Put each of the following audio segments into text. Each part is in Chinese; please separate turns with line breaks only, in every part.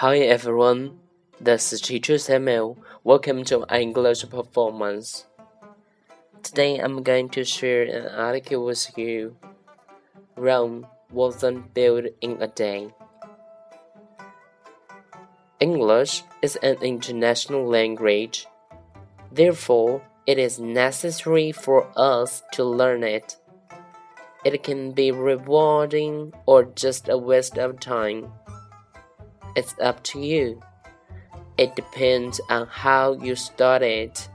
Hi everyone, this is Teacher Samuel. Welcome to English performance. Today I'm going to share an article with you. Rome wasn't built in a day. English is an international language. Therefore, it is necessary for us to learn it. It can be rewarding or just a waste of time. It's up to you. It depends on how you start it.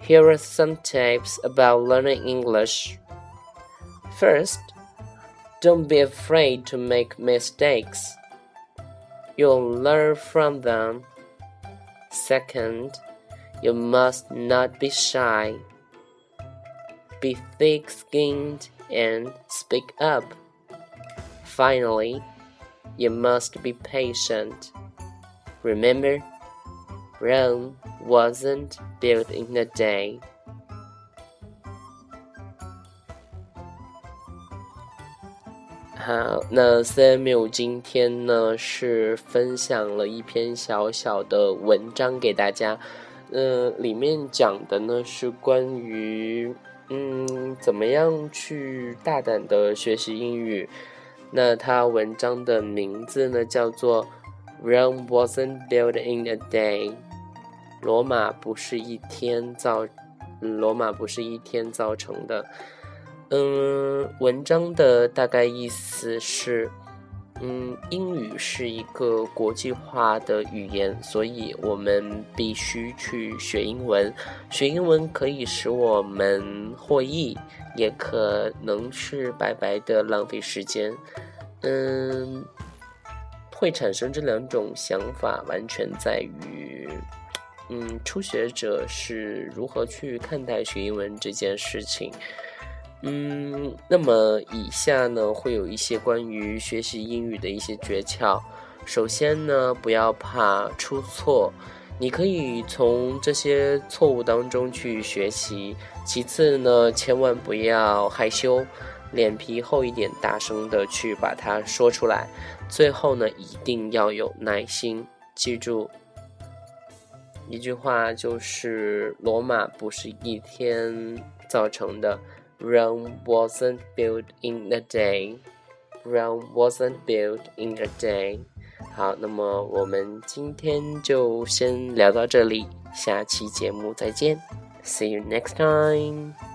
Here are some tips about learning English. First, don't be afraid to make mistakes. You'll learn from them. Second, you must not be shy. Be thick skinned and speak up. Finally, you must be patient. Remember, Rome wasn't built in a day. 好，那 Samuel 今天呢是分享了一篇小小的文章给大家，呃，里面讲的呢是关于，嗯，怎么样去大胆的学习英语。那它文章的名字呢叫做 “Rome wasn't built in a day”，罗马不是一天造，罗马不是一天造成的。嗯，文章的大概意思是，嗯，英语是一个国际化的语言，所以我们必须去学英文。学英文可以使我们获益，也可能是白白的浪费时间。嗯，会产生这两种想法，完全在于，嗯，初学者是如何去看待学英文这件事情。嗯，那么以下呢会有一些关于学习英语的一些诀窍。首先呢，不要怕出错，你可以从这些错误当中去学习。其次呢，千万不要害羞，脸皮厚一点，大声的去把它说出来。最后呢，一定要有耐心，记住一句话，就是罗马不是一天造成的。Rome wasn't built in a day. Rome wasn't built in a day. 好，那么我们今天就先聊到这里，下期节目再见。See you next time.